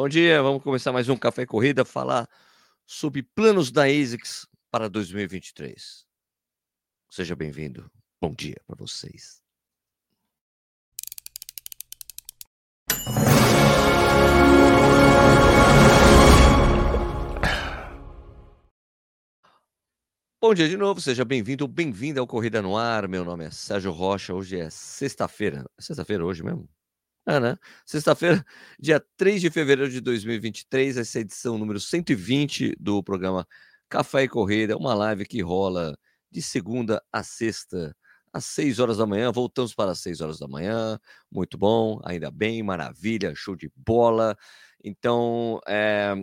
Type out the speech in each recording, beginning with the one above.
Bom dia, vamos começar mais um Café Corrida, falar sobre planos da ASICS para 2023. Seja bem-vindo. Bom dia para vocês. Bom dia de novo, seja bem-vindo, bem-vinda ao Corrida no Ar. Meu nome é Sérgio Rocha. Hoje é sexta-feira. É sexta-feira hoje mesmo? Ah, né? Sexta-feira, dia 3 de fevereiro de 2023, essa é a edição número 120 do programa Café e Corrida, uma live que rola de segunda a sexta, às 6 horas da manhã. Voltamos para as 6 horas da manhã. Muito bom, ainda bem, maravilha, show de bola. Então, é,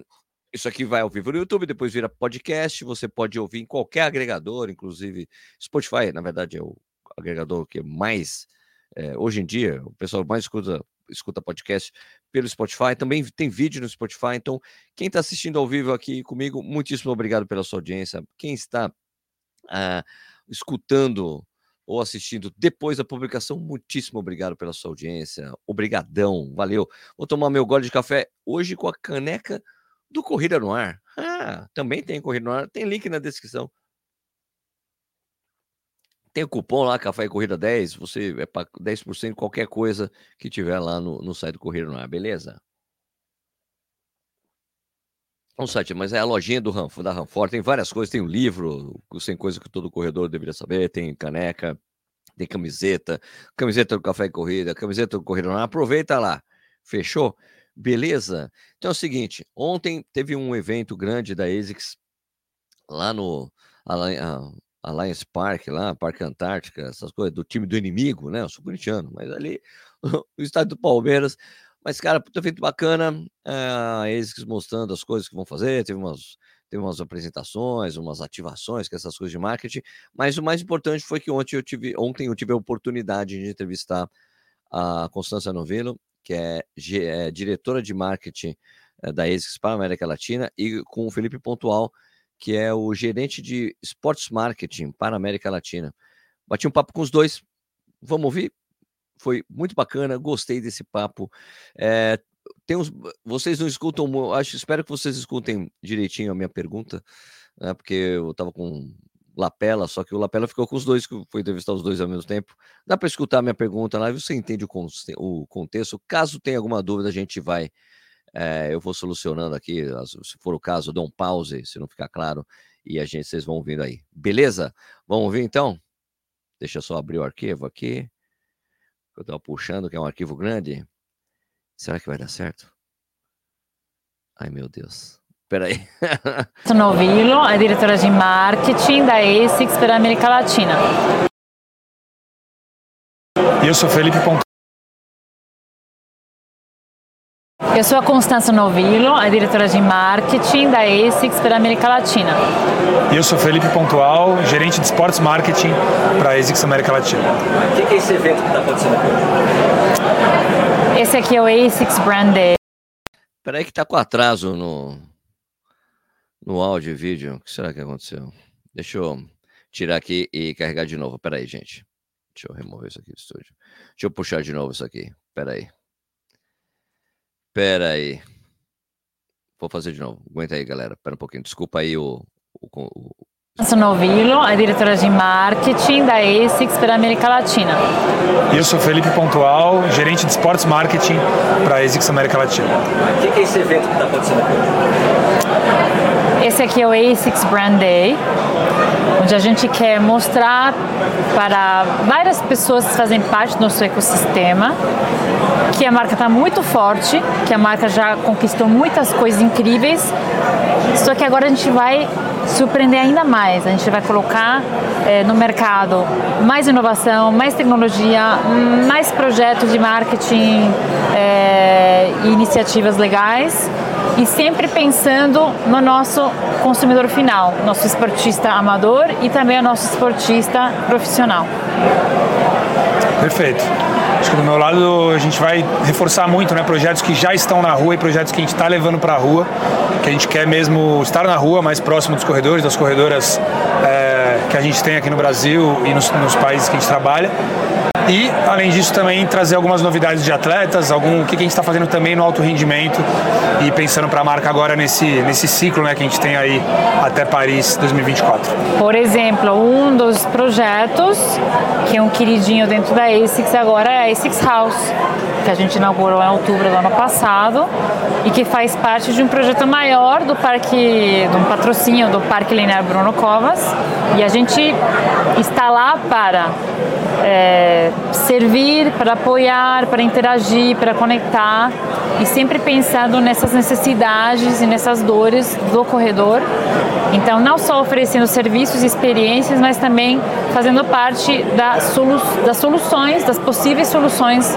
isso aqui vai ao vivo no YouTube, depois vira podcast. Você pode ouvir em qualquer agregador, inclusive Spotify, na verdade, é o agregador que mais. É, hoje em dia, o pessoal mais escuta escuta podcast pelo Spotify, também tem vídeo no Spotify. Então, quem está assistindo ao vivo aqui comigo, muitíssimo obrigado pela sua audiência. Quem está uh, escutando ou assistindo depois da publicação, muitíssimo obrigado pela sua audiência. Obrigadão, valeu. Vou tomar meu gole de café hoje com a caneca do Corrida no Ar. Ah, também tem Corrida no Ar, tem link na descrição. Tem o cupom lá, Café e Corrida 10, você é para 10% qualquer coisa que tiver lá no, no site do no Ar, beleza? Um site, mas é a lojinha do Ram, da Ranfort, tem várias coisas, tem o um livro, sem coisa que todo corredor deveria saber, tem caneca, tem camiseta, camiseta do Café e Corrida, camiseta do no Ar, aproveita lá, fechou? Beleza? Então é o seguinte, ontem teve um evento grande da ASICS lá no Alliance Park, lá, Parque Antártica, essas coisas, do time do inimigo, né? Eu sou corintiano, mas ali, o estádio do Palmeiras. Mas, cara, puta feito bacana, é, eles mostrando as coisas que vão fazer, teve umas, teve umas apresentações, umas ativações, que essas coisas de marketing. Mas o mais importante foi que ontem eu tive, ontem eu tive a oportunidade de entrevistar a Constança Novello, que é, é diretora de marketing é, da ASICS para a América Latina, e com o Felipe Pontual, que é o gerente de Sports Marketing para a América Latina. Bati um papo com os dois. Vamos ouvir? Foi muito bacana, gostei desse papo. É, tem uns, vocês não escutam, acho, espero que vocês escutem direitinho a minha pergunta, né, porque eu estava com Lapela, só que o Lapela ficou com os dois, que foi entrevistar os dois ao mesmo tempo. Dá para escutar a minha pergunta lá você entende o, o contexto. Caso tenha alguma dúvida, a gente vai é, eu vou solucionando aqui, se for o caso, dou um pause, se não ficar claro, e a gente, vocês vão ouvindo aí. Beleza? Vamos ver então? Deixa eu só abrir o arquivo aqui. Eu estou puxando, que é um arquivo grande. Será que vai dar certo? Ai, meu Deus. Peraí. Novilo é diretora de marketing da ASICS para a América Latina. E eu sou Felipe Ponto. Eu sou a Constança Novillo, a diretora de marketing da ASICS para a América Latina. E eu sou Felipe Pontual, gerente de esportes marketing para a ASICS América Latina. O que é esse evento que está acontecendo aqui? Esse aqui é o ASICS Brand Day. Espera aí que está com atraso no, no áudio e vídeo. O que será que aconteceu? Deixa eu tirar aqui e carregar de novo. Espera aí, gente. Deixa eu remover isso aqui do estúdio. Deixa eu puxar de novo isso aqui. Espera aí. Pera aí. Vou fazer de novo. Aguenta aí, galera. Pera um pouquinho. Desculpa aí o. o, o... Sou Novilo, a diretora de marketing da ASICS para a América Latina. E eu sou Felipe Pontual, gerente de esportes marketing para a ASICS América Latina. O que é esse evento que está acontecendo aqui? Esse aqui é o ASICS Brand Day, onde a gente quer mostrar para várias pessoas que fazem parte do nosso ecossistema que a marca está muito forte, que a marca já conquistou muitas coisas incríveis, só que agora a gente vai surpreender ainda mais. A gente vai colocar é, no mercado mais inovação, mais tecnologia, mais projetos de marketing é, e iniciativas legais e sempre pensando no nosso consumidor final, nosso esportista amador e também o nosso esportista profissional. Perfeito. Acho que do meu lado a gente vai reforçar muito né, projetos que já estão na rua e projetos que a gente está levando para a rua, que a gente quer mesmo estar na rua, mais próximo dos corredores, das corredoras é, que a gente tem aqui no Brasil e nos, nos países que a gente trabalha. E, além disso, também trazer algumas novidades de atletas, algum o que a gente está fazendo também no alto rendimento e pensando para a marca agora nesse, nesse ciclo né, que a gente tem aí até Paris 2024. Por exemplo, um dos projetos que é um queridinho dentro da ASICS agora é a ASICS House, que a gente inaugurou em outubro do ano passado e que faz parte de um projeto maior do parque, de um patrocínio do Parque Linear Bruno Covas. E a gente está lá para é, servir, para apoiar, para interagir, para conectar e sempre pensando nessas necessidades e nessas dores do corredor. Então, não só oferecendo serviços e experiências, mas também fazendo parte da solu das soluções, das possíveis soluções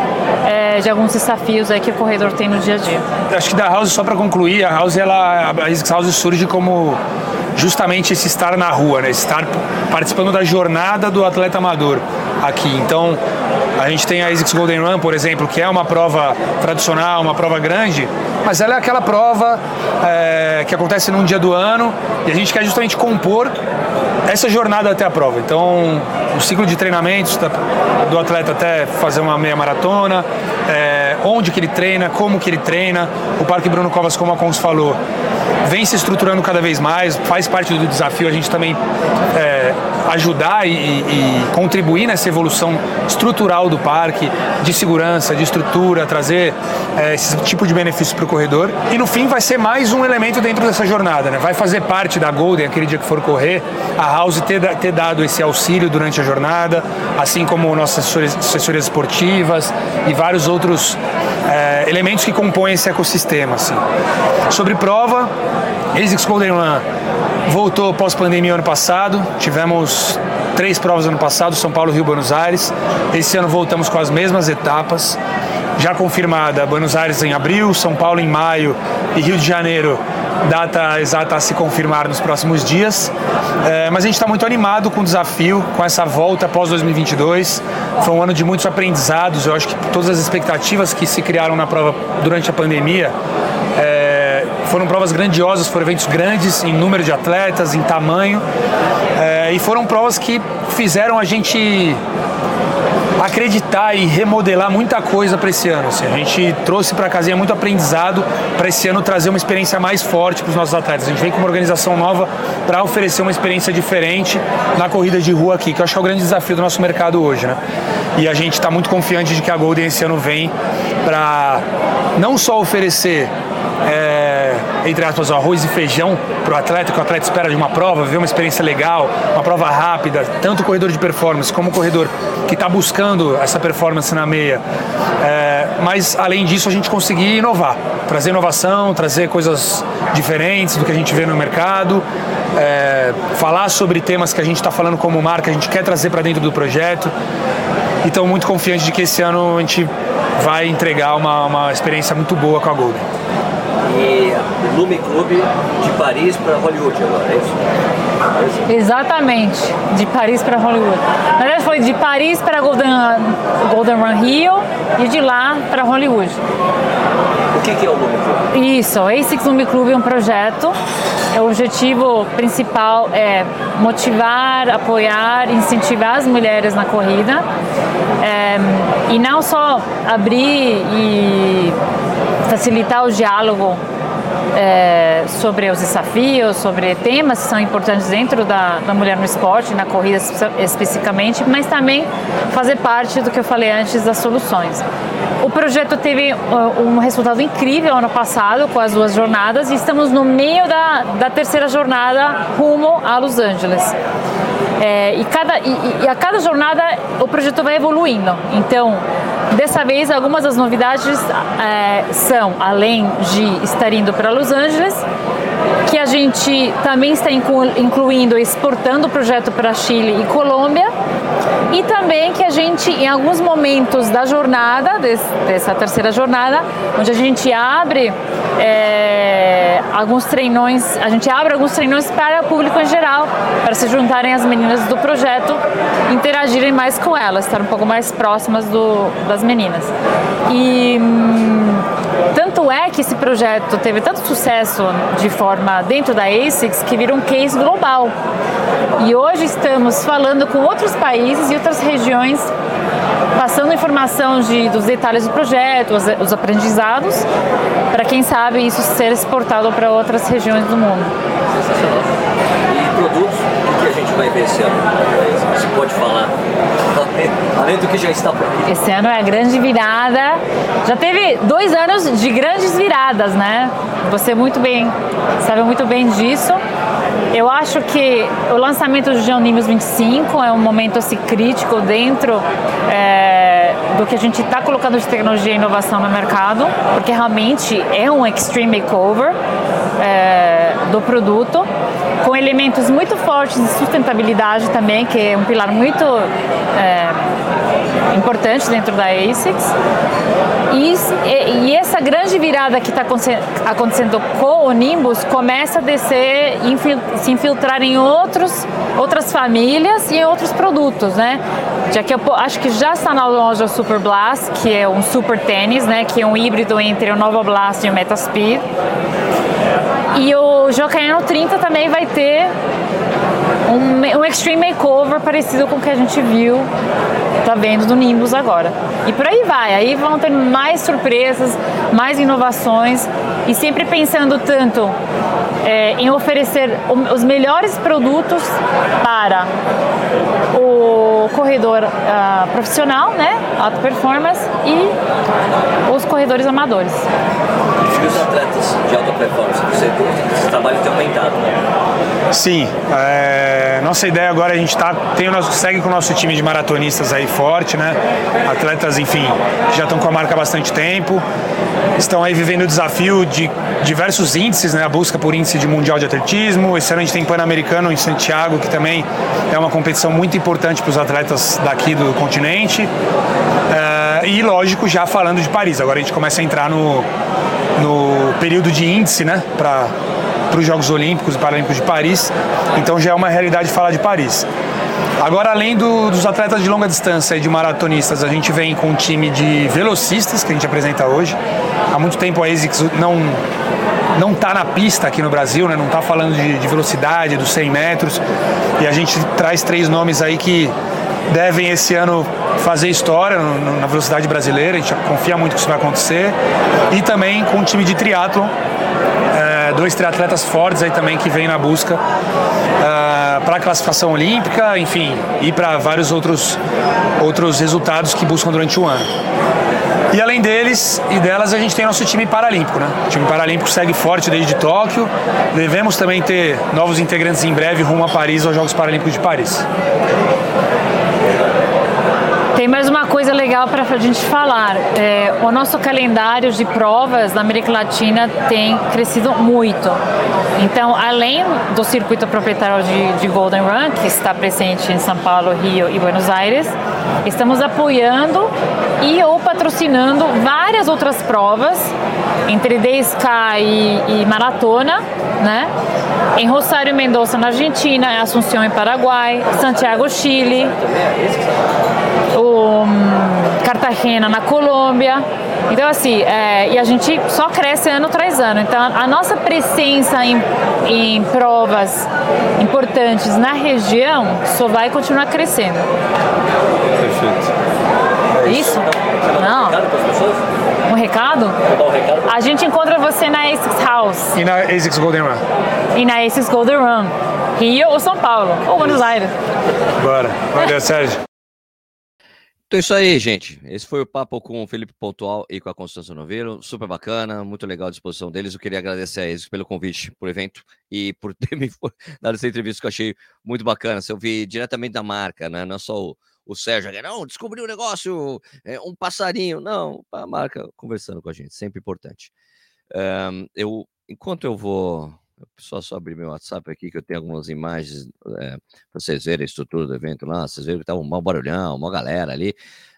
é, de alguns desafios aí que o corredor tem no dia a dia. Acho que da House, só para concluir, a House, ela, a House surge como justamente esse estar na rua, né? estar participando da jornada do atleta amador aqui. Então, a gente tem a ASICS Golden Run, por exemplo, que é uma prova tradicional, uma prova grande, mas ela é aquela prova é, que acontece num dia do ano e a gente quer justamente compor essa jornada até a prova. Então, o ciclo de treinamentos do atleta até fazer uma meia maratona, é, onde que ele treina, como que ele treina, o Parque Bruno Covas, como a Cons falou, vem se estruturando cada vez mais, faz parte do desafio a gente também é, ajudar e, e, contribuir nessa evolução estrutural do parque, de segurança, de estrutura, trazer é, esse tipo de benefício para o corredor. E no fim vai ser mais um elemento dentro dessa jornada, né? vai fazer parte da Golden, aquele dia que for correr, a House ter, ter dado esse auxílio durante a jornada, assim como nossas assessorias, assessorias esportivas e vários outros é, elementos que compõem esse ecossistema. Assim. Sobre prova, ASICS Golden Run voltou pós-pandemia ano passado, tivemos três provas ano passado, São Paulo, Rio, Buenos Aires. Esse ano voltamos com as mesmas etapas, já confirmada Buenos Aires em abril, São Paulo em maio e Rio de Janeiro data exata a se confirmar nos próximos dias. É, mas a gente está muito animado com o desafio, com essa volta após 2022. Foi um ano de muitos aprendizados. Eu acho que todas as expectativas que se criaram na prova durante a pandemia foram provas grandiosas, foram eventos grandes em número de atletas, em tamanho. É, e foram provas que fizeram a gente acreditar e remodelar muita coisa para esse ano. Assim. A gente trouxe para a casinha muito aprendizado para esse ano trazer uma experiência mais forte para os nossos atletas. A gente vem com uma organização nova para oferecer uma experiência diferente na corrida de rua aqui, que eu acho que é o grande desafio do nosso mercado hoje. Né? E a gente está muito confiante de que a Golden esse ano vem para não só oferecer. É, entre aspas, arroz e feijão para o atleta, que o atleta espera de uma prova, ver uma experiência legal, uma prova rápida, tanto o corredor de performance como o corredor que está buscando essa performance na meia. É, mas, além disso, a gente conseguir inovar, trazer inovação, trazer coisas diferentes do que a gente vê no mercado, é, falar sobre temas que a gente está falando como marca, a gente quer trazer para dentro do projeto. Então, muito confiante de que esse ano a gente vai entregar uma, uma experiência muito boa com a Golden e Lume Clube de Paris para Hollywood agora, é isso? é isso? Exatamente, de Paris para Hollywood. Na verdade foi de Paris para Golden, Golden Run Rio e de lá para Hollywood. O que, que é o Lume Clube? Isso, o ASICS Lume Clube é um projeto. O objetivo principal é motivar, apoiar, incentivar as mulheres na corrida é, e não só abrir e facilitar o diálogo é, sobre os desafios, sobre temas que são importantes dentro da, da mulher no esporte, na corrida especificamente, mas também fazer parte do que eu falei antes das soluções. O projeto teve uh, um resultado incrível ano passado com as duas jornadas e estamos no meio da, da terceira jornada rumo a Los Angeles. É, e, cada, e, e, a cada jornada o projeto vai evoluindo. Então, dessa vez, algumas das novidades é, são, além de estar indo para Los Angeles, que a gente também está incluindo, exportando o projeto para Chile e Colômbia, e também que a gente, em alguns momentos da jornada, dessa terceira jornada, onde a gente abre é, alguns treinões, a gente abre alguns treinões para o público em geral, para se juntarem as meninas do projeto, interagirem mais com elas, estar um pouco mais próximas do, das meninas. E hum, tanto é que esse projeto teve tanto sucesso de forma dentro da ASICS que virou um case global. E hoje estamos falando com outros países e outras regiões passando informação de, dos detalhes do projeto, os, os aprendizados, para quem sabe isso ser exportado para outras regiões do mundo. E produtos, a gente vai ver esse ano? Você pode falar? Além do que já está por aqui. Esse ano é a grande virada. Já teve dois anos de grandes viradas, né? Você muito bem sabe muito bem disso. Eu acho que o lançamento do Geonimus 25 é um momento assim, crítico dentro é, do que a gente está colocando de tecnologia e inovação no mercado, porque realmente é um extreme makeover é, do produto, com elementos muito fortes de sustentabilidade também, que é um pilar muito é, importante dentro da ASICS. E, e, essa grande virada que está acontecendo com o Nimbus começa a descer, se infiltrar em outros, outras famílias e em outros produtos, né? Já que eu acho que já está na loja Super Blast, que é um super tênis, né? Que é um híbrido entre o Nova Blast e o Metaspeed. E o Jocaiano 30 também vai ter um, um extreme makeover parecido com o que a gente viu, tá vendo do Nimbus agora. E por aí vai, aí vão ter mais surpresas, mais inovações e sempre pensando tanto é, em oferecer os melhores produtos para o corredor uh, profissional, né, alta performance e os corredores amadores. E os atletas de alta performance, você, esse trabalho tem aumentado, né? Sim, é, nossa ideia agora a gente tá, tem o nosso, segue com o nosso time de maratonistas aí forte, né? Atletas, enfim, já estão com a marca há bastante tempo, estão aí vivendo o desafio de diversos índices, né? A busca por índice de mundial de atletismo. Esse ano a gente tem Pan-Americano em Santiago, que também é uma competição muito importante para os atletas daqui do continente. É, e lógico, já falando de Paris, agora a gente começa a entrar no, no período de índice, né? Para para os Jogos Olímpicos e Paralímpicos de Paris. Então já é uma realidade falar de Paris. Agora, além do, dos atletas de longa distância e de maratonistas, a gente vem com um time de velocistas que a gente apresenta hoje. Há muito tempo a ASICS não não está na pista aqui no Brasil, né? não está falando de, de, velocidade, dos 100 metros. E a gente traz três nomes aí que devem esse ano fazer história na velocidade brasileira. A gente confia muito que isso vai acontecer. E também com um time de triatlo é, dois triatletas fortes aí também que vêm na busca uh, para a classificação olímpica, enfim, e para vários outros, outros resultados que buscam durante o ano. E além deles e delas, a gente tem nosso time paralímpico, né? O time paralímpico segue forte desde Tóquio. Devemos também ter novos integrantes em breve rumo a Paris, aos Jogos Paralímpicos de Paris. Tem mais uma coisa legal para a gente falar. É, o nosso calendário de provas na América Latina tem crescido muito. Então, além do circuito proprietário de, de Golden Run, que está presente em São Paulo, Rio e Buenos Aires, estamos apoiando e ou patrocinando várias outras provas, entre 10K e, maratona, né? Em Rosário Mendoza, na Argentina, Assunção, em Paraguai, Santiago, Chile o um, Cartagena na Colômbia. Então, assim, é, e a gente só cresce ano tras ano. Então, a nossa presença em, em provas importantes na região só vai continuar crescendo. Perfeito. É isso? Não. Um recado? A gente encontra você na ASICS House. E na ASICS Golden Run. E na ASICS Golden Run. Rio ou São Paulo, ou Buenos Aires. Bora. Valeu, Sérgio. Então é isso aí, gente. Esse foi o papo com o Felipe Pontual e com a Constância Noveiro. Super bacana, muito legal a disposição deles. Eu queria agradecer a eles pelo convite o evento e por ter me dado essa entrevista que eu achei muito bacana. Eu vi diretamente da marca, né? Não é só o, o Sérgio, não, descobriu um negócio, é, um passarinho. Não, a marca conversando com a gente, sempre importante. Um, eu, enquanto eu vou só, só abrir meu WhatsApp aqui, que eu tenho algumas imagens é, para vocês verem a estrutura do evento lá. Vocês viram que tá um mau barulhão, uma galera ali.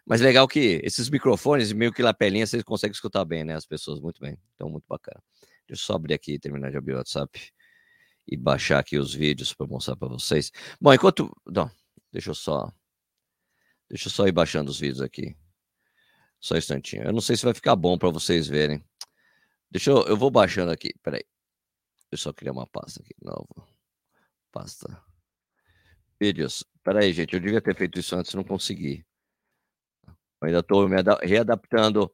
Mas legal que esses microfones, meio que lapelinha, vocês conseguem escutar bem, né? As pessoas, muito bem. Então, muito bacana. Deixa eu só abrir aqui, terminar de abrir o WhatsApp e baixar aqui os vídeos para mostrar para vocês. Bom, enquanto. Não, deixa eu só. Deixa eu só ir baixando os vídeos aqui. Só um instantinho. Eu não sei se vai ficar bom para vocês verem. Deixa eu. Eu vou baixando aqui. Peraí. Eu só criar uma pasta aqui nova. Pasta. Vídeos. Pera aí, gente. Eu devia ter feito isso antes, não consegui. Eu ainda estou me readaptando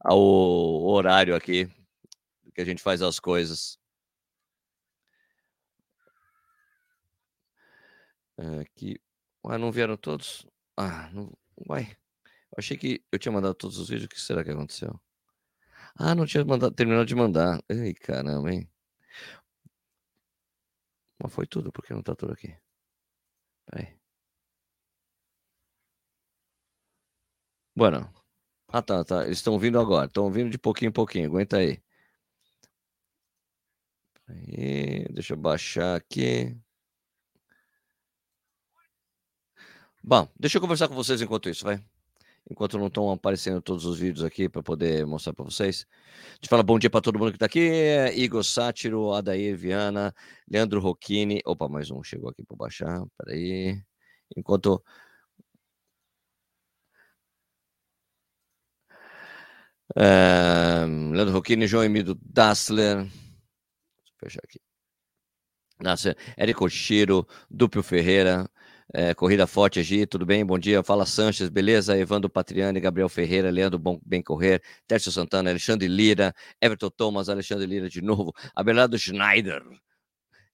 ao horário aqui que a gente faz as coisas. Aqui. Ué, não vieram todos? Ah, não. Uai. Eu achei que eu tinha mandado todos os vídeos. O que será que aconteceu? Ah, não tinha mandado, terminado de mandar. Ai, caramba, hein? Mas foi tudo, porque não tá tudo aqui. Peraí. Bueno. Ah, tá, tá. Eles estão vindo agora. Estão vindo de pouquinho em pouquinho. Aguenta aí. Deixa eu baixar aqui. Bom, deixa eu conversar com vocês enquanto isso, vai. Enquanto não estão aparecendo todos os vídeos aqui para poder mostrar para vocês. A gente fala bom dia para todo mundo que está aqui. Igor Sátiro, Adair Viana, Leandro Rocchini. Opa, mais um chegou aqui para baixar. Peraí. Enquanto É, Leandro Rocchini, João Emílio Dassler. Deixa eu fechar aqui. Dassler, Érico Chiro, Dúpio Ferreira, é, Corrida Forte Agi, tudo bem? Bom dia. Fala Sanches, beleza? Evandro Patriani, Gabriel Ferreira, Leandro Bom, Bem Correr, Tércio Santana, Alexandre Lira, Everton Thomas, Alexandre Lira de novo, Abelardo Schneider,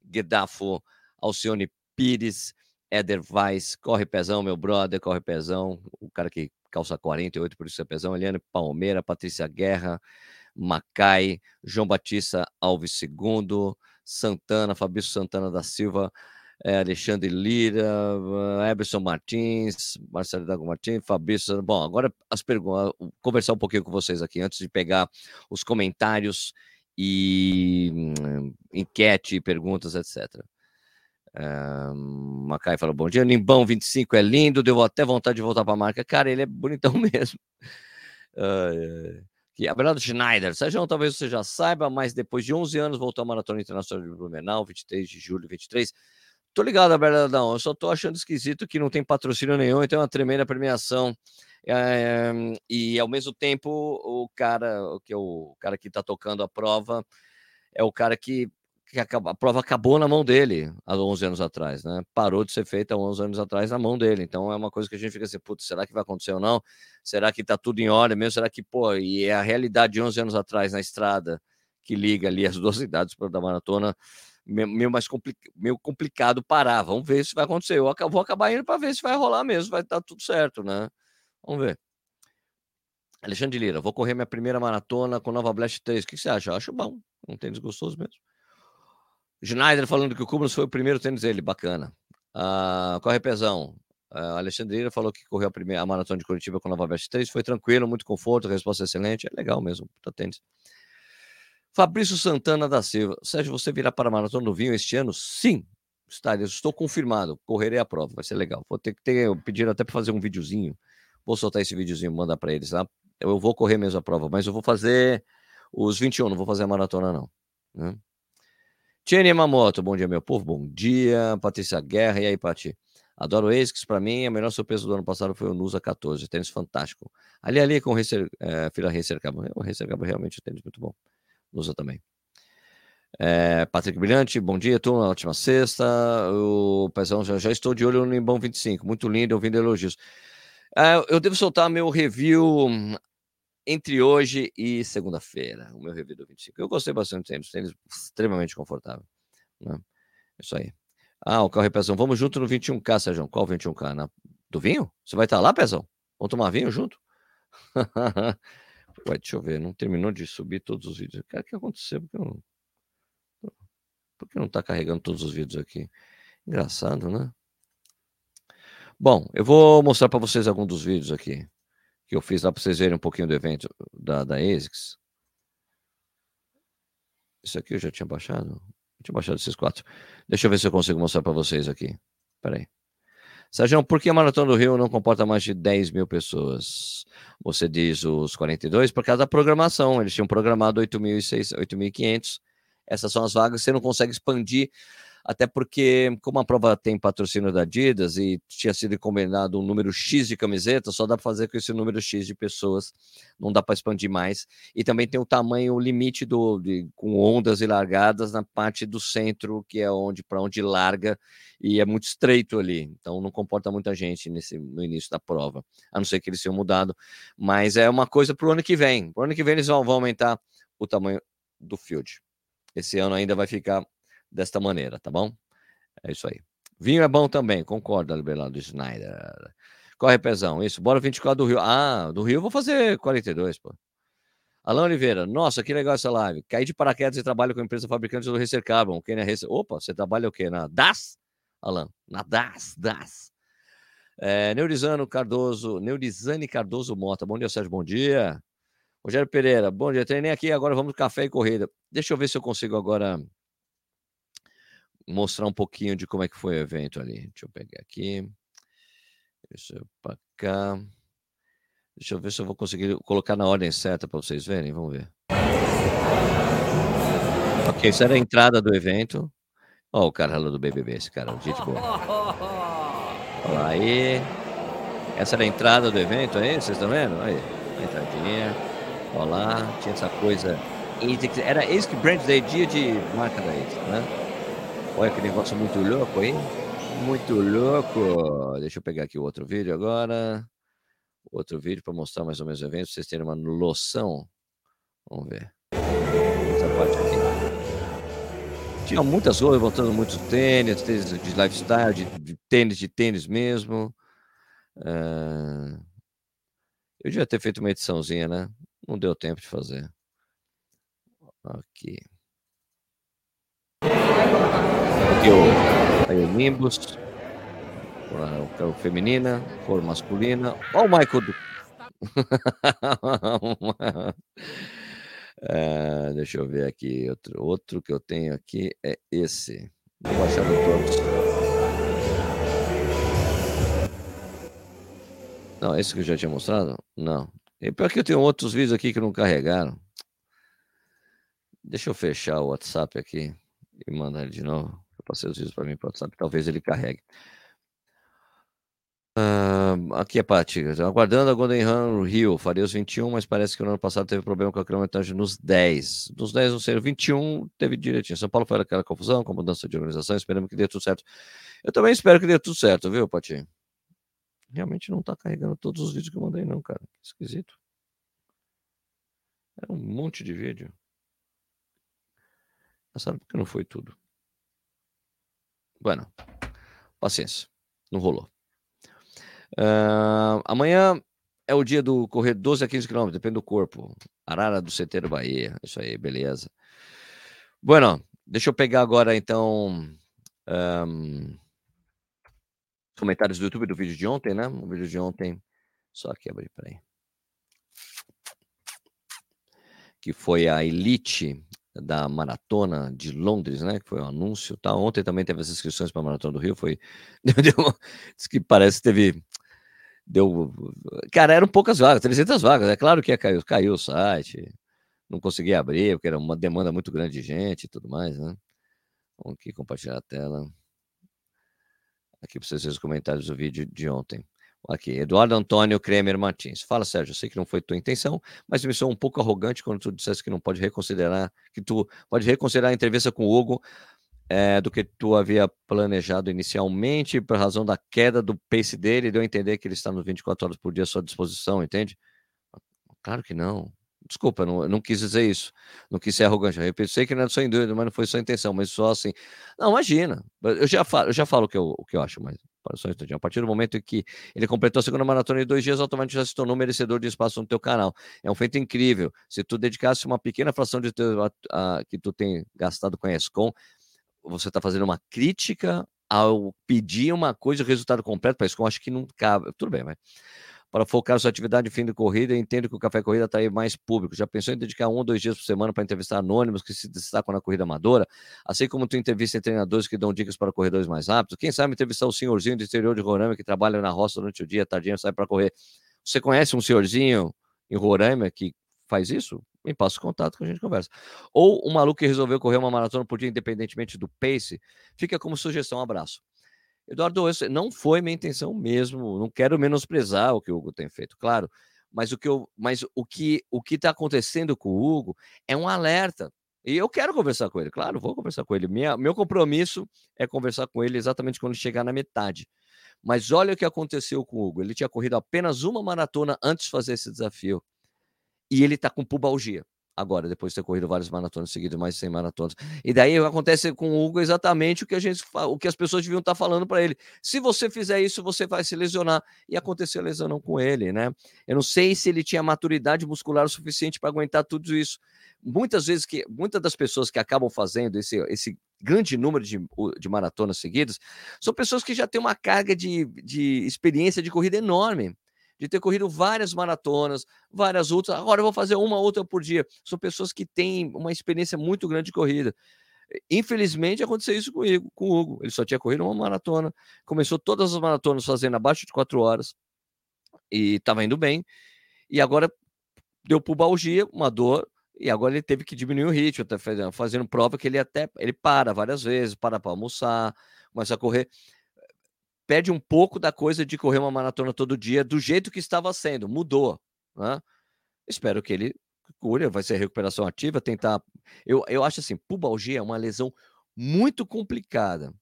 Guedafo, Alcione Pires, Éder Weiss, Corre Pezão, meu brother, Corre Pezão, o cara que calça 48, por isso é pesão. Eliane Palmeira, Patrícia Guerra, Macai, João Batista Alves II, Santana, Fabrício Santana da Silva, é, Alexandre Lira, Eberson Martins, Marcelo Dago Martins, Fabrício. Bom, agora as perguntas, conversar um pouquinho com vocês aqui antes de pegar os comentários e hum, enquete, perguntas, etc. Uh, Macai falou: Bom dia, Nimbão 25 é lindo, deu até vontade de voltar para a marca. Cara, ele é bonitão mesmo. Uh, que Abelardo Schneider, Sérgio, talvez você já saiba, mas depois de 11 anos voltou à Maratona Internacional de Blumenau, 23 de julho, 23. Tô ligado, Abelardão, eu só tô achando esquisito que não tem patrocínio nenhum, então é uma tremenda premiação. É, e ao mesmo tempo, o cara, que é o cara que tá tocando a prova, é o cara que que a prova acabou na mão dele há 11 anos atrás, né? Parou de ser feita há 11 anos atrás na mão dele. Então é uma coisa que a gente fica assim, putz, será que vai acontecer ou não? Será que tá tudo em ordem mesmo? Será que, pô, e é a realidade de 11 anos atrás na estrada que liga ali as duas cidades para da maratona, meio mais meio complicado parar. Vamos ver se vai acontecer. Eu vou acabar indo para ver se vai rolar mesmo, vai estar tudo certo, né? Vamos ver. Alexandre Lira, vou correr minha primeira maratona com Nova Blast 3. O que você acha? Eu acho bom. Um tênis gostoso mesmo. Schneider falando que o Cubas foi o primeiro tênis dele, bacana. Uh, corre pesão. Uh, Alexandre falou que correu a primeira a maratona de Curitiba com Nova Veste 3, foi tranquilo, muito conforto, resposta excelente, é legal mesmo, tá tênis. Fabrício Santana da Silva, Sérgio, você virá para a maratona do vinho este ano? Sim, está, estou confirmado, correrei a prova, vai ser legal. Vou ter que ter, pedir até para fazer um videozinho, vou soltar esse videozinho, mandar para eles, tá? Eu vou correr mesmo a prova, mas eu vou fazer os 21, não vou fazer a maratona não. Né? Tiene Yamamoto, bom dia, meu povo, bom dia. Patrícia Guerra, e aí, Pati? Adoro o ASICS, para mim, a melhor surpresa do ano passado foi o Nusa 14, tênis fantástico. Ali, ali, com o Racer, é, Fila Racer Cabo. O Racer Cabo realmente é tênis muito bom. Nusa também. É, Patrick Brilhante, bom dia, turma, ótima sexta. O Pezão, já, já estou de olho no Nimbão 25, muito lindo, ouvindo elogios. É, eu devo soltar meu review entre hoje e segunda-feira, o meu review do 25. Eu gostei bastante do tênis, tênis extremamente confortável. Né? Isso aí. Ah, o carro é Pezão. Vamos junto no 21K, Sérgio. Qual 21K? Na... Do vinho? Você vai estar lá, Pezão? Vamos tomar vinho junto? Ué, deixa eu ver, não terminou de subir todos os vídeos. O que aconteceu? Por que não, Por que não está carregando todos os vídeos aqui? Engraçado, né? Bom, eu vou mostrar para vocês alguns dos vídeos aqui que eu fiz lá para vocês verem um pouquinho do evento da, da ASICS. Isso aqui eu já tinha baixado. Eu tinha baixado esses quatro. Deixa eu ver se eu consigo mostrar para vocês aqui. Peraí. Sérgio, por que a Maratona do Rio não comporta mais de 10 mil pessoas? Você diz os 42 por causa da programação. Eles tinham programado 8.500. Essas são as vagas. Você não consegue expandir até porque, como a prova tem patrocínio da Adidas e tinha sido combinado um número X de camisetas, só dá para fazer com esse número X de pessoas, não dá para expandir mais. E também tem o tamanho, limite do, de, com ondas e largadas na parte do centro, que é onde para onde larga, e é muito estreito ali, então não comporta muita gente nesse, no início da prova, a não ser que eles tenham mudado. Mas é uma coisa para o ano que vem. Para o ano que vem eles vão, vão aumentar o tamanho do field. Esse ano ainda vai ficar desta maneira, tá bom? É isso aí. Vinho é bom também, concorda, Liberado Schneider. Corre, pezão, isso. Bora 24 do Rio. Ah, do Rio eu vou fazer 42, pô. Alain Oliveira, nossa, que legal essa live. Caí de paraquedas e trabalho com a empresa fabricante do Recer Carbon. Quem é Recer... Opa, você trabalha o quê? Na DAS? Alain, na DAS, DAS. É, Neurizano Cardoso, Neurizane Cardoso Mota. Bom dia, Sérgio, bom dia. Rogério Pereira, bom dia. Treinei aqui, agora vamos café e corrida. Deixa eu ver se eu consigo agora mostrar um pouquinho de como é que foi o evento ali. Deixa eu pegar aqui. Deixa eu para cá. Deixa eu ver se eu vou conseguir colocar na ordem certa para vocês verem. Vamos ver. Ok, essa era a entrada do evento. Ó, o cara lá do BBB, esse cara, gente boa. Olha aí. Essa era a entrada do evento aí, vocês estão vendo? Aí, a entradinha. Olha lá, tinha essa coisa. Era que Brand Day, dia de marca da ASIC, né? Olha que negócio muito louco, hein? Muito louco. Deixa eu pegar aqui o outro vídeo agora. Outro vídeo para mostrar mais ou menos o evento, vocês terem uma noção. Vamos ver. Essa parte aqui. Tinha muitas coisas, voltando muitos tênis, tênis de lifestyle, de, de tênis, de tênis mesmo. Uh... Eu devia ter feito uma ediçãozinha, né? Não deu tempo de fazer. Aqui. Aqui o, aí o Nimbus, o, o feminina, cor masculina. Olha o Michael do... é, deixa eu ver aqui. Outro, outro que eu tenho aqui é esse. Vou baixar no todos. Não, esse que eu já tinha mostrado? Não. E pior que eu tenho outros vídeos aqui que não carregaram. Deixa eu fechar o WhatsApp aqui e mandar ele de novo. Passei os vídeos para mim para WhatsApp, talvez ele carregue. Uh, aqui é Paty. Aguardando a Golden Run Rio. Faria os 21, mas parece que no ano passado teve problema com a quilometragem nos 10. Nos 10, não sei, 21 teve direitinho. São Paulo foi aquela confusão com a mudança de organização. Esperamos que dê tudo certo. Eu também espero que dê tudo certo, viu, Paty? Realmente não tá carregando todos os vídeos que eu mandei, não, cara. Esquisito. É um monte de vídeo. Sabe porque não foi tudo. Bueno, paciência. Não rolou. Uh, amanhã é o dia do correr 12 a 15 quilômetros, depende do corpo. Arara do Ceteiro Bahia. Isso aí, beleza. Bueno, deixa eu pegar agora então. Um, comentários do YouTube do vídeo de ontem, né? O vídeo de ontem. Só aqui abrir, peraí. Que foi a Elite da maratona de Londres, né? Que foi um anúncio. Tá? Ontem também teve as inscrições para a maratona do Rio. Foi. Diz que parece que teve. Deu. Cara, eram poucas vagas, 300 vagas. É claro que caiu, caiu o site. Não consegui abrir, porque era uma demanda muito grande de gente e tudo mais, né? Vamos aqui compartilhar a tela. Aqui para vocês verem os comentários do vídeo de ontem. Aqui, Eduardo Antônio Kremer Martins. Fala, Sérgio, eu sei que não foi tua intenção, mas me sou um pouco arrogante quando tu disseste que não pode reconsiderar, que tu pode reconsiderar a entrevista com o Hugo é, do que tu havia planejado inicialmente, por razão da queda do pace dele, deu a entender que ele está nos 24 horas por dia à sua disposição, entende? Claro que não. Desculpa, não, não quis dizer isso. Não quis ser arrogante. Eu pensei que não era só em dúvida, mas não foi só intenção, mas só assim. Não, imagina. Eu já falo, eu já falo o que eu, o que eu acho, mas instantinho. A partir do momento em que ele completou a segunda maratona em dois dias, automaticamente já se tornou merecedor de espaço no teu canal. É um feito incrível. Se tu dedicasse uma pequena fração de teu, a, a, que tu tem gastado com a ESCOM, você está fazendo uma crítica ao pedir uma coisa, o resultado completo para a ESCOM, acho que não cabe. Tudo bem, mas para focar sua atividade de fim de corrida, entendo que o Café Corrida está aí mais público. Já pensou em dedicar um ou dois dias por semana para entrevistar anônimos que se destacam na corrida amadora? Assim como tu entrevista treinadores que dão dicas para corredores mais rápidos? Quem sabe entrevistar o senhorzinho do interior de Roraima que trabalha na roça durante o dia, tardinho, sai para correr. Você conhece um senhorzinho em Roraima que faz isso, me passa o contato que a gente conversa. Ou um maluco que resolveu correr uma maratona por dia, independentemente do pace, fica como sugestão, um abraço. Eduardo, não foi minha intenção mesmo, não quero menosprezar o que o Hugo tem feito, claro, mas o que eu, mas o que o que está acontecendo com o Hugo é um alerta. E eu quero conversar com ele, claro, vou conversar com ele. Minha, meu compromisso é conversar com ele exatamente quando chegar na metade. Mas olha o que aconteceu com o Hugo. Ele tinha corrido apenas uma maratona antes de fazer esse desafio. E ele está com pubalgia agora, depois de ter corrido várias maratonas seguidas, mais de 100 maratonas. E daí acontece com o Hugo exatamente o que a gente o que as pessoas deviam estar tá falando para ele. Se você fizer isso, você vai se lesionar. E aconteceu a lesão com ele, né? Eu não sei se ele tinha maturidade muscular o suficiente para aguentar tudo isso. Muitas vezes que muitas das pessoas que acabam fazendo esse, esse grande número de, de maratonas seguidas são pessoas que já têm uma carga de, de experiência de corrida enorme de ter corrido várias maratonas, várias outras. Agora eu vou fazer uma outra por dia. São pessoas que têm uma experiência muito grande de corrida. Infelizmente aconteceu isso comigo, com o Hugo. Ele só tinha corrido uma maratona, começou todas as maratonas fazendo abaixo de quatro horas e estava indo bem. E agora deu pubalgia, uma dor, e agora ele teve que diminuir o ritmo, tá fazendo, fazendo prova que ele até ele para várias vezes, para para almoçar, começa a correr perde um pouco da coisa de correr uma maratona todo dia do jeito que estava sendo, mudou. Né? Espero que ele cure, vai ser recuperação ativa, tentar. Eu, eu acho assim, pubalgia é uma lesão muito complicada.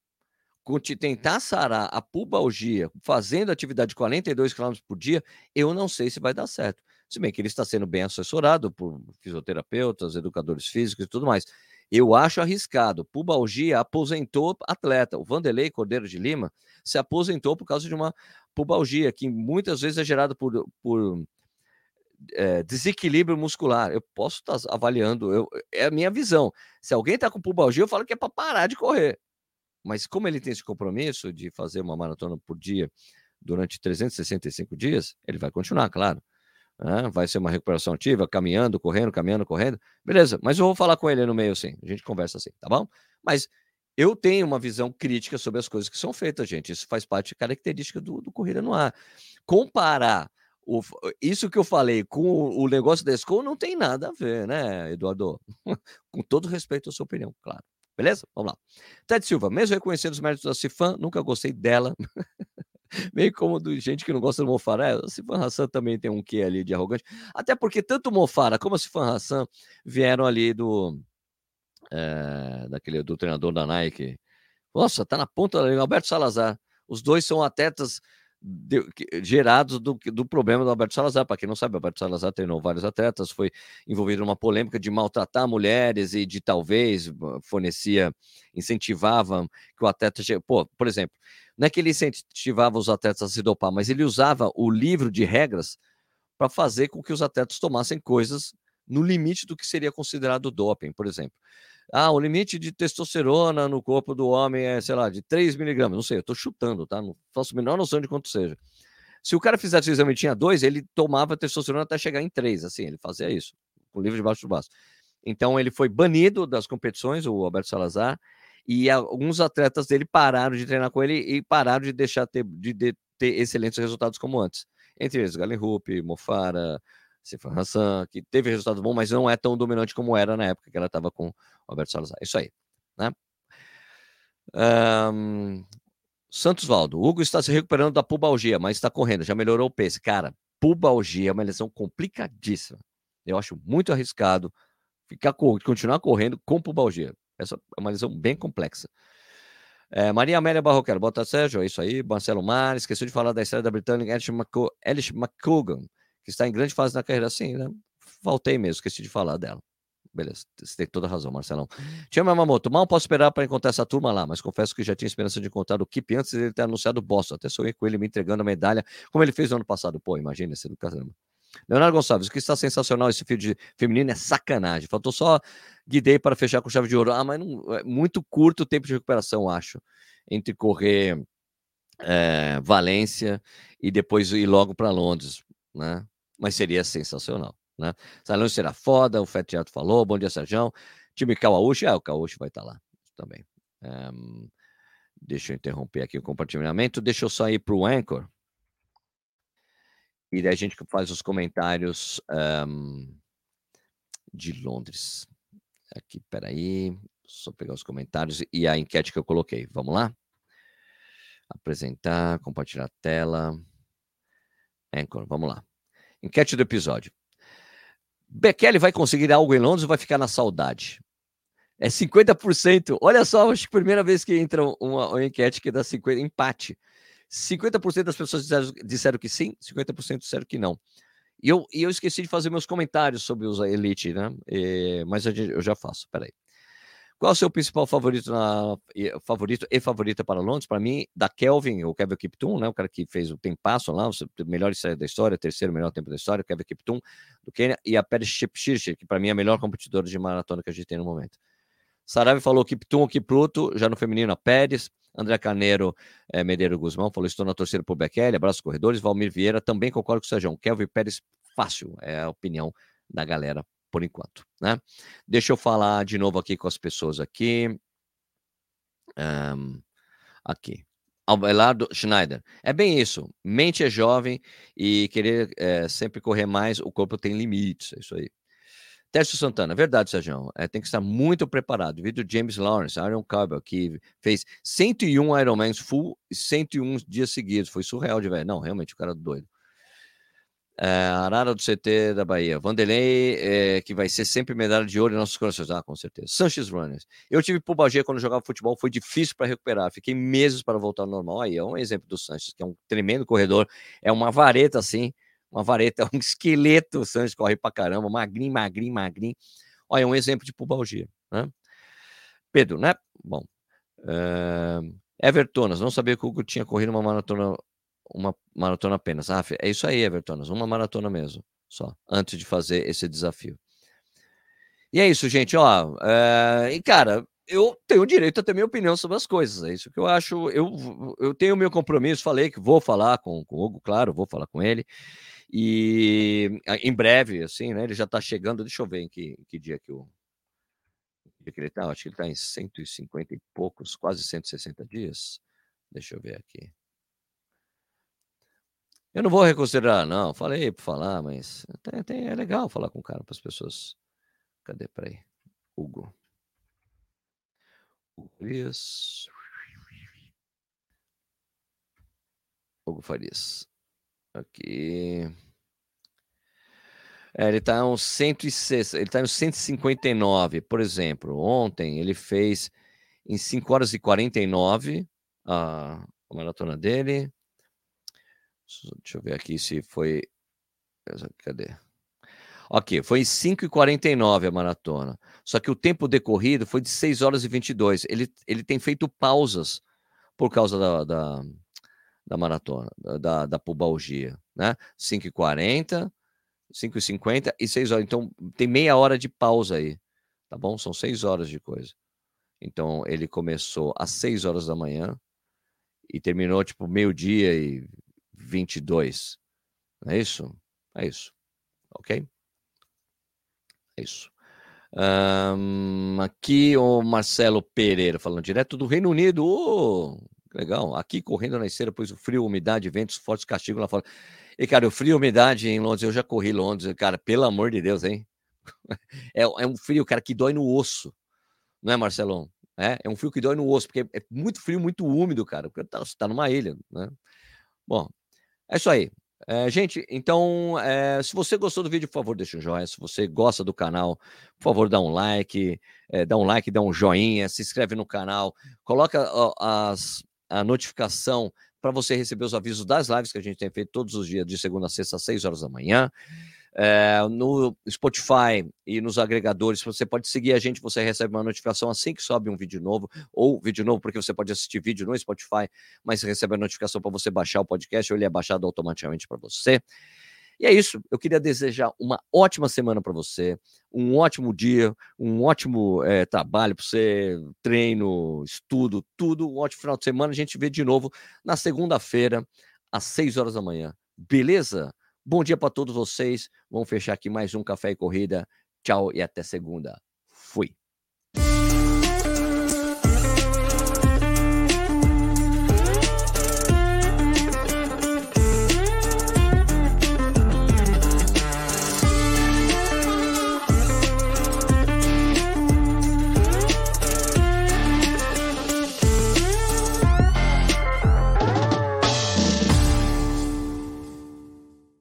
Tentar sarar a pubalgia fazendo atividade de 42 km por dia, eu não sei se vai dar certo. Se bem que ele está sendo bem assessorado por fisioterapeutas, educadores físicos e tudo mais. Eu acho arriscado. Pubalgia aposentou atleta. O Vanderlei Cordeiro de Lima se aposentou por causa de uma pubalgia, que muitas vezes é gerada por, por é, desequilíbrio muscular. Eu posso estar tá avaliando, eu, é a minha visão. Se alguém está com pubalgia, eu falo que é para parar de correr. Mas como ele tem esse compromisso de fazer uma maratona por dia durante 365 dias, ele vai continuar, claro né? vai ser uma recuperação ativa, caminhando, correndo, caminhando, correndo. Beleza, mas eu vou falar com ele no meio assim, a gente conversa assim, tá bom? Mas eu tenho uma visão crítica sobre as coisas que são feitas, gente. Isso faz parte da característica do, do Corrida no Ar. Comparar o, isso que eu falei com o, negócio da escola não tem nada a ver, né, Eduardo? com todo respeito à sua opinião, claro. Beleza? Vamos lá. Ted Silva, mesmo reconhecendo os méritos da Cifan, nunca gostei dela. meio como do gente que não gosta do Mofara. É, o Sifan Hassan também tem um quê ali de arrogante. Até porque tanto o Mofara como o Sifan Hassan vieram ali do. É, daquele do treinador da Nike. Nossa, tá na ponta da Alberto Salazar. Os dois são atletas de, gerados do, do problema do Alberto Salazar. Para quem não sabe, Alberto Salazar treinou vários atletas, foi envolvido numa polêmica de maltratar mulheres e de talvez fornecia, incentivava que o atleta. Pô, por exemplo, não é que ele incentivava os atletas a se dopar, mas ele usava o livro de regras para fazer com que os atletas tomassem coisas no limite do que seria considerado doping, por exemplo. Ah, o limite de testosterona no corpo do homem é, sei lá, de 3 miligramas. Não sei, eu estou chutando, tá? Não faço a menor noção de quanto seja. Se o cara fizesse o exame e tinha dois, ele tomava testosterona até chegar em três, assim, ele fazia isso, com o livro debaixo do braço. Então ele foi banido das competições, o Alberto Salazar, e alguns atletas dele pararam de treinar com ele e pararam de deixar ter, de, de ter excelentes resultados como antes. Entre eles, Galen Rupp, Mofara, Sifan Hassan, que teve resultados bons, mas não é tão dominante como era na época que ela estava com o Alberto Salazar. Isso aí, né? Um, Santos Valdo, Hugo está se recuperando da pubalgia, mas está correndo, já melhorou o peso. Cara, pubalgia é uma lesão complicadíssima. Eu acho muito arriscado ficar continuar correndo com pubalgia. Essa é uma lesão bem complexa. É, Maria Amélia Barroquero, bota Sérgio, é isso aí. Marcelo Mar, esqueceu de falar da estreia da britânica Alice McCougan, que está em grande fase na carreira. Sim, né? Faltei mesmo, esqueci de falar dela. Beleza, você tem toda razão, Marcelão. Tia Yamamoto, mal posso esperar para encontrar essa turma lá, mas confesso que já tinha esperança de encontrar o Kip antes de ele ter anunciado o Boston. Até sonhei com ele me entregando a medalha, como ele fez no ano passado. Pô, imagina esse do caramba. Leonardo Gonçalves, o que está sensacional esse filme de feminino é sacanagem. Faltou só guidei para fechar com chave de ouro. Ah, mas não, é muito curto o tempo de recuperação, acho, entre correr é, Valência e depois ir logo para Londres, né? Mas seria sensacional, né? Salão será foda, o Fete Teatro falou. Bom dia, Sérgio. Time Cauaúcho, ah, o Cauaúcho vai estar tá lá também. Um, deixa eu interromper aqui o compartilhamento. Deixa eu só ir para o Anchor. E daí a gente faz os comentários. Um, de Londres. Aqui, peraí. Só pegar os comentários e a enquete que eu coloquei. Vamos lá? Apresentar, compartilhar a tela. Anchor, vamos lá. Enquete do episódio. Bekele vai conseguir algo em Londres ou vai ficar na saudade? É 50%. Olha só, acho que a primeira vez que entra uma, uma enquete que dá 50%, empate. 50% das pessoas disseram, disseram, que sim, 50% disseram que não. E eu, e eu esqueci de fazer meus comentários sobre os Elite, né? E, mas eu, já faço, peraí. Qual é o seu principal favorito, na, favorito e favorita para Londres? Para mim, da Kelvin, o Kevin Kiptum, né? O cara que fez o tempasso lá, o melhor estreia da história, terceiro melhor tempo da história, o Kevin Kiptum, do Quênia, e a Pérez Chipchirchir, que para mim é a melhor competidora de maratona que a gente tem no momento. Sarave falou Kiptum ou Kipruto, já no feminino a Pérez. André Carneiro é, Medeiro Guzmão falou: estou na torcida por Bekele, abraço corredores. Valmir Vieira também concordo com o Sérgio. Kelvin Pérez, fácil, é a opinião da galera por enquanto, né? Deixa eu falar de novo aqui com as pessoas aqui. Um, aqui. Abelardo Schneider. É bem isso. Mente é jovem e querer é, sempre correr mais, o corpo tem limites. É isso aí. Tércio Santana, verdade, Sérgio. É, tem que estar muito preparado. Vídeo James Lawrence, Aaron Carbell, que fez 101 Ironmans full e 101 dias seguidos. Foi surreal de velho. Não, realmente, o cara é doido. É, Arara do CT da Bahia. Vanderlei, é, que vai ser sempre medalha de ouro em nossos corações. Ah, com certeza. Sanches Runners. Eu tive pubalgia quando jogava futebol, foi difícil para recuperar. Fiquei meses para voltar ao normal. Aí é um exemplo do Sanches, que é um tremendo corredor. É uma vareta assim uma vareta, um esqueleto, o Sanches corre pra caramba, magrinho, magrinho, magrinho. Olha, um exemplo de pubalgia, né? Pedro, né? Bom. Uh, Evertonas, não sabia que o Hugo tinha corrido uma maratona, uma maratona apenas. Ah, é isso aí, Evertonas, uma maratona mesmo, só, antes de fazer esse desafio. E é isso, gente, ó. Uh, e, cara, eu tenho direito a ter minha opinião sobre as coisas. É isso que eu acho. Eu, eu tenho meu compromisso, falei que vou falar com, com o Hugo, claro, vou falar com ele. E em breve, assim, né? Ele já está chegando. Deixa eu ver em que, em que dia que, o, que ele está. Acho que ele está em 150 e poucos, quase 160 dias. Deixa eu ver aqui. Eu não vou reconsiderar, não. Falei para falar, mas é legal falar com o cara para as pessoas. Cadê? Peraí. Hugo. Hugo Farias. Hugo Farias. Aqui. É, ele está uns 106, ele está uns 159, por exemplo. Ontem ele fez em 5 horas e 49 a, a maratona dele. Deixa eu ver aqui se foi. Cadê? Ok, foi em 5 e 49 a maratona. Só que o tempo decorrido foi de 6 horas e 22. Ele, ele tem feito pausas por causa da, da da maratona, da, da pubalgia, né? 5h40, 5h50 e 6 horas. Então, tem meia hora de pausa aí, tá bom? São 6 horas de coisa. Então, ele começou às 6 horas da manhã e terminou, tipo, meio-dia e 22. Não é isso? É isso. Ok? É isso. Um, aqui o Marcelo Pereira falando direto do Reino Unido. Oh, Legal. Aqui correndo na esteira, pois o frio, umidade, ventos fortes, castigo lá fora. E, cara, o frio, umidade em Londres, eu já corri Londres, cara, pelo amor de Deus, hein? É, é um frio, cara, que dói no osso. Não é, Marcelão? É, é um frio que dói no osso, porque é muito frio, muito úmido, cara, porque tá, você tá numa ilha, né? Bom, é isso aí. É, gente, então, é, se você gostou do vídeo, por favor, deixa um joinha. Se você gosta do canal, por favor, dá um like, é, dá um like, dá um joinha, se inscreve no canal, coloca ó, as, a notificação para você receber os avisos das lives que a gente tem feito todos os dias, de segunda a sexta, às 6 horas da manhã. É, no Spotify e nos agregadores, você pode seguir a gente, você recebe uma notificação assim que sobe um vídeo novo, ou vídeo novo, porque você pode assistir vídeo no Spotify, mas recebe a notificação para você baixar o podcast, ou ele é baixado automaticamente para você. E é isso. Eu queria desejar uma ótima semana para você, um ótimo dia, um ótimo é, trabalho para você, treino, estudo, tudo. Um ótimo final de semana. A gente vê de novo na segunda-feira, às 6 horas da manhã. Beleza? Bom dia para todos vocês. Vamos fechar aqui mais um Café e Corrida. Tchau e até segunda.